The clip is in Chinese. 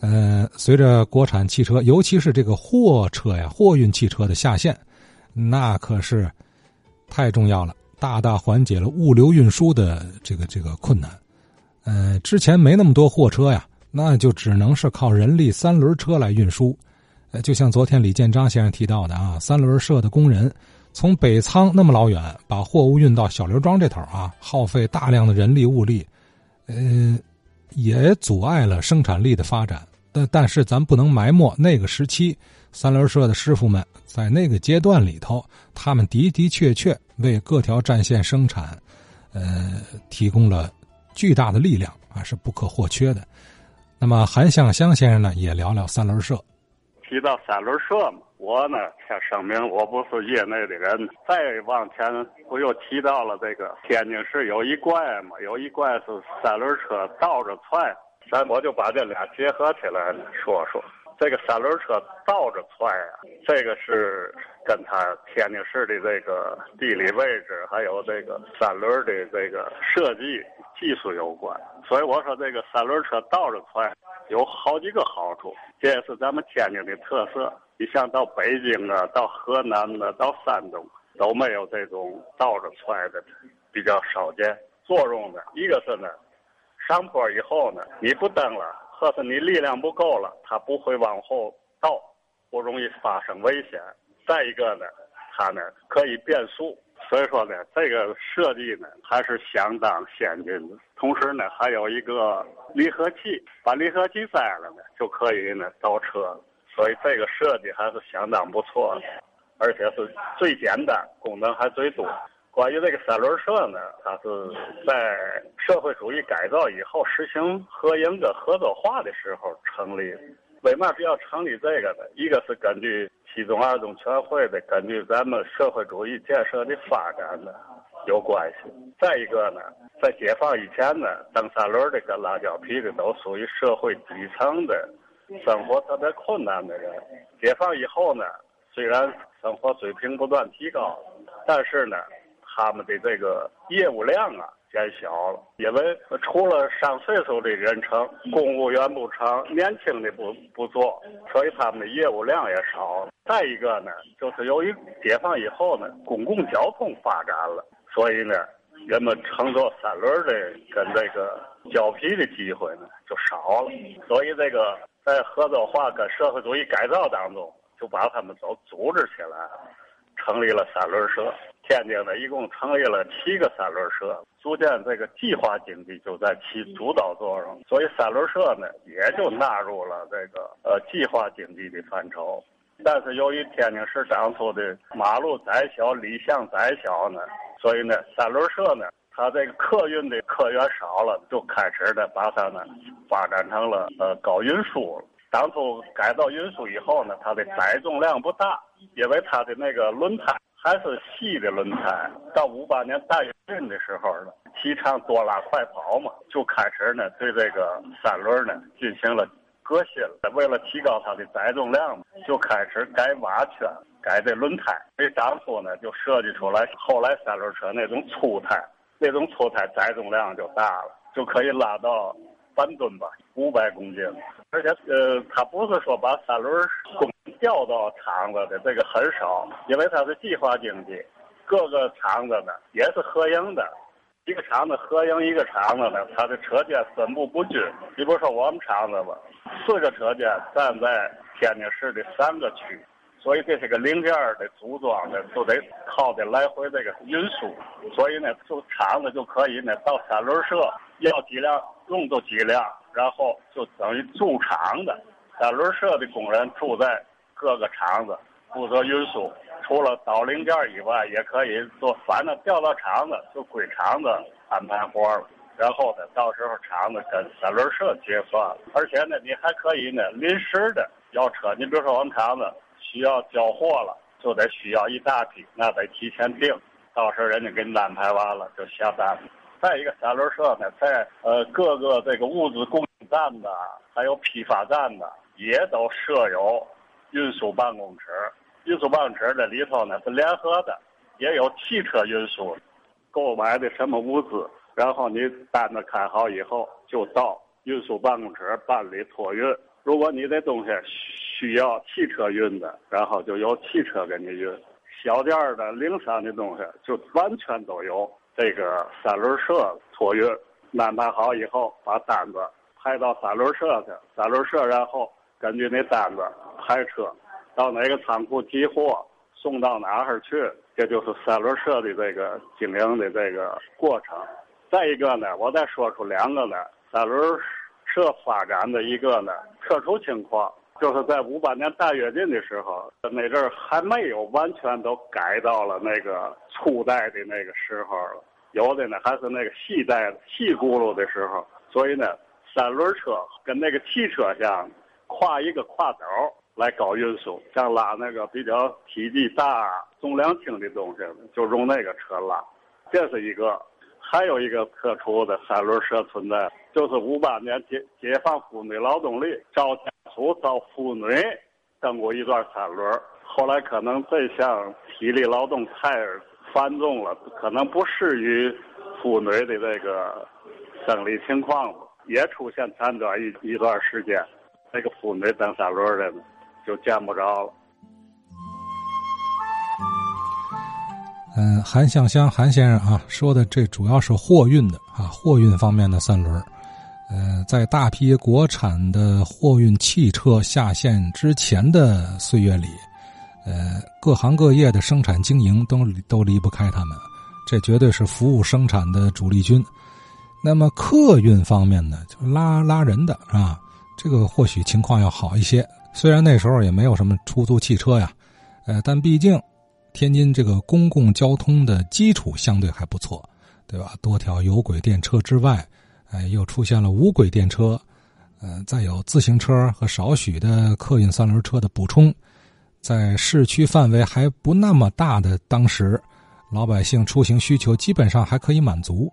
呃，随着国产汽车，尤其是这个货车呀、货运汽车的下线，那可是太重要了，大大缓解了物流运输的这个这个困难。呃，之前没那么多货车呀，那就只能是靠人力三轮车来运输。呃，就像昨天李建章先生提到的啊，三轮社的工人从北仓那么老远把货物运到小刘庄这头啊，耗费大量的人力物力，呃，也阻碍了生产力的发展。但但是咱不能埋没那个时期三轮社的师傅们在那个阶段里头，他们的的确确为各条战线生产，呃，提供了巨大的力量啊，是不可或缺的。那么韩向香先生呢，也聊聊三轮社。提到三轮社嘛，我呢先声明我不是业内的人。再往前，不又提到了这个天津市有一怪嘛，有一怪是三轮车倒着踹，咱我就把这俩结合起来说说。这个三轮车倒着踹啊，这个是跟他天津市的这个地理位置，还有这个三轮的这个设计技术有关。所以我说这个三轮车倒着踹。有好几个好处，这也是咱们天津的特色。你像到北京啊，到河南啊，到山东都没有这种倒着踹的，比较少见。作用呢，一个是呢，上坡以后呢，你不蹬了，或是你力量不够了，它不会往后倒，不容易发生危险。再一个呢，它呢可以变速。所以说呢，这个设计呢还是相当先进的。同时呢，还有一个离合器，把离合器摘了呢，就可以呢倒车。所以这个设计还是相当不错的，而且是最简单，功能还最多。关于这个三轮车呢，它是在社会主义改造以后实行合营跟合作化的时候成立。为嘛要成立这个呢？一个是根据七中二中全会的，根据咱们社会主义建设的发展呢有关系。再一个呢，在解放以前呢，蹬三轮的跟拉胶皮的都属于社会底层的，生活特别困难的人。解放以后呢，虽然生活水平不断提高，但是呢，他们的这个业务量啊。减小了，因为除了上岁数的人成，公务员不成，年轻的不不做，所以他们的业务量也少了。再一个呢，就是由于解放以后呢，公共交通发展了，所以呢，人们乘坐三轮的跟这个交皮的机会呢就少了。所以这个在合作化跟社会主义改造当中，就把他们都组织起来，成立了三轮社。天津呢，一共成立了七个三轮社，逐渐这个计划经济就在起主导作用，所以三轮社呢也就纳入了这个呃计划经济的范畴。但是由于天津市当初的马路窄小、里巷窄小呢，所以呢三轮社呢，它这个客运的客源少了，就开始呢把它呢发展成了呃搞运输。当初改造运输以后呢，它的载重量不大，因为它的那个轮胎。还是细的轮胎。到五八年大跃进的时候呢，提倡多拉快跑嘛，就开始呢对这个三轮呢进行了革新了。为了提高它的载重量嘛，就开始改瓦圈、改这轮胎。所以当初呢就设计出来，后来三轮车那种粗胎，那种粗胎载重量就大了，就可以拉到半吨吧，五百公斤。而且呃，它不是说把三轮。调到厂子的这个很少，因为它是计划经济，各个厂子呢也是合营的，一个厂子合营一个厂子呢，它的车间分布不均。你比如说我们厂子吧，四个车间站在天津市的三个区，所以这些个零件的组装呢，都得靠的来回这个运输，所以呢，就厂子就可以呢到三轮社要几辆用就几辆，然后就等于驻厂的三轮社的工人住在。各个厂子负责运输，除了倒零件以外，也可以做。反正调到厂子就归厂子安排活了。然后呢，到时候厂子跟三轮社结算。而且呢，你还可以呢临时的要车。你比如说我们厂子需要交货了，就得需要一大批，那得提前订。到时候人家给你安排完了就下单。再一个，三轮社呢，在呃各个这个物资供应站的，还有批发站的，也都设有。运输办公室，运输办公室这里头呢是联合的，也有汽车运输，购买的什么物资，然后你单子开好以后就到运输办公室办理托运，如果你的东西需要汽车运的，然后就由汽车给你运；小店的、零散的东西，就完全都由这个三轮车托运。安排好以后，把单子派到三轮车去，三轮车然后根据那单子派车到哪个仓库提货，送到哪儿去。这就是三轮车的这个经营的这个过程。再一个呢，我再说出两个呢，三轮车发展的一个呢特殊情况，就是在五八年大跃进的时候，那阵儿还没有完全都改到了那个粗带的那个时候了，有的呢还是那个细带细轱辘的时候，所以呢，三轮车跟那个汽车像，跨一个跨斗。来搞运输，像拉那个比较体积大、重量轻的东西，就用那个车拉。这是一个，还有一个特殊的三轮车存在，就是五八年解解放妇女劳动力招家属招妇女蹬过一段三轮，后来可能这项体力劳动太繁重了，可能不适于妇女的这个生理情况，也出现残短一一段时间，那个妇女蹬三轮的。就见不着了。嗯，韩向香韩先生啊，说的这主要是货运的啊，货运方面的三轮。呃，在大批国产的货运汽车下线之前的岁月里，呃，各行各业的生产经营都都离不开他们，这绝对是服务生产的主力军。那么客运方面呢，就拉拉人的啊，这个或许情况要好一些。虽然那时候也没有什么出租汽车呀，呃，但毕竟天津这个公共交通的基础相对还不错，对吧？多条有轨电车之外，哎，又出现了无轨电车，呃，再有自行车和少许的客运三轮车的补充，在市区范围还不那么大的当时，老百姓出行需求基本上还可以满足。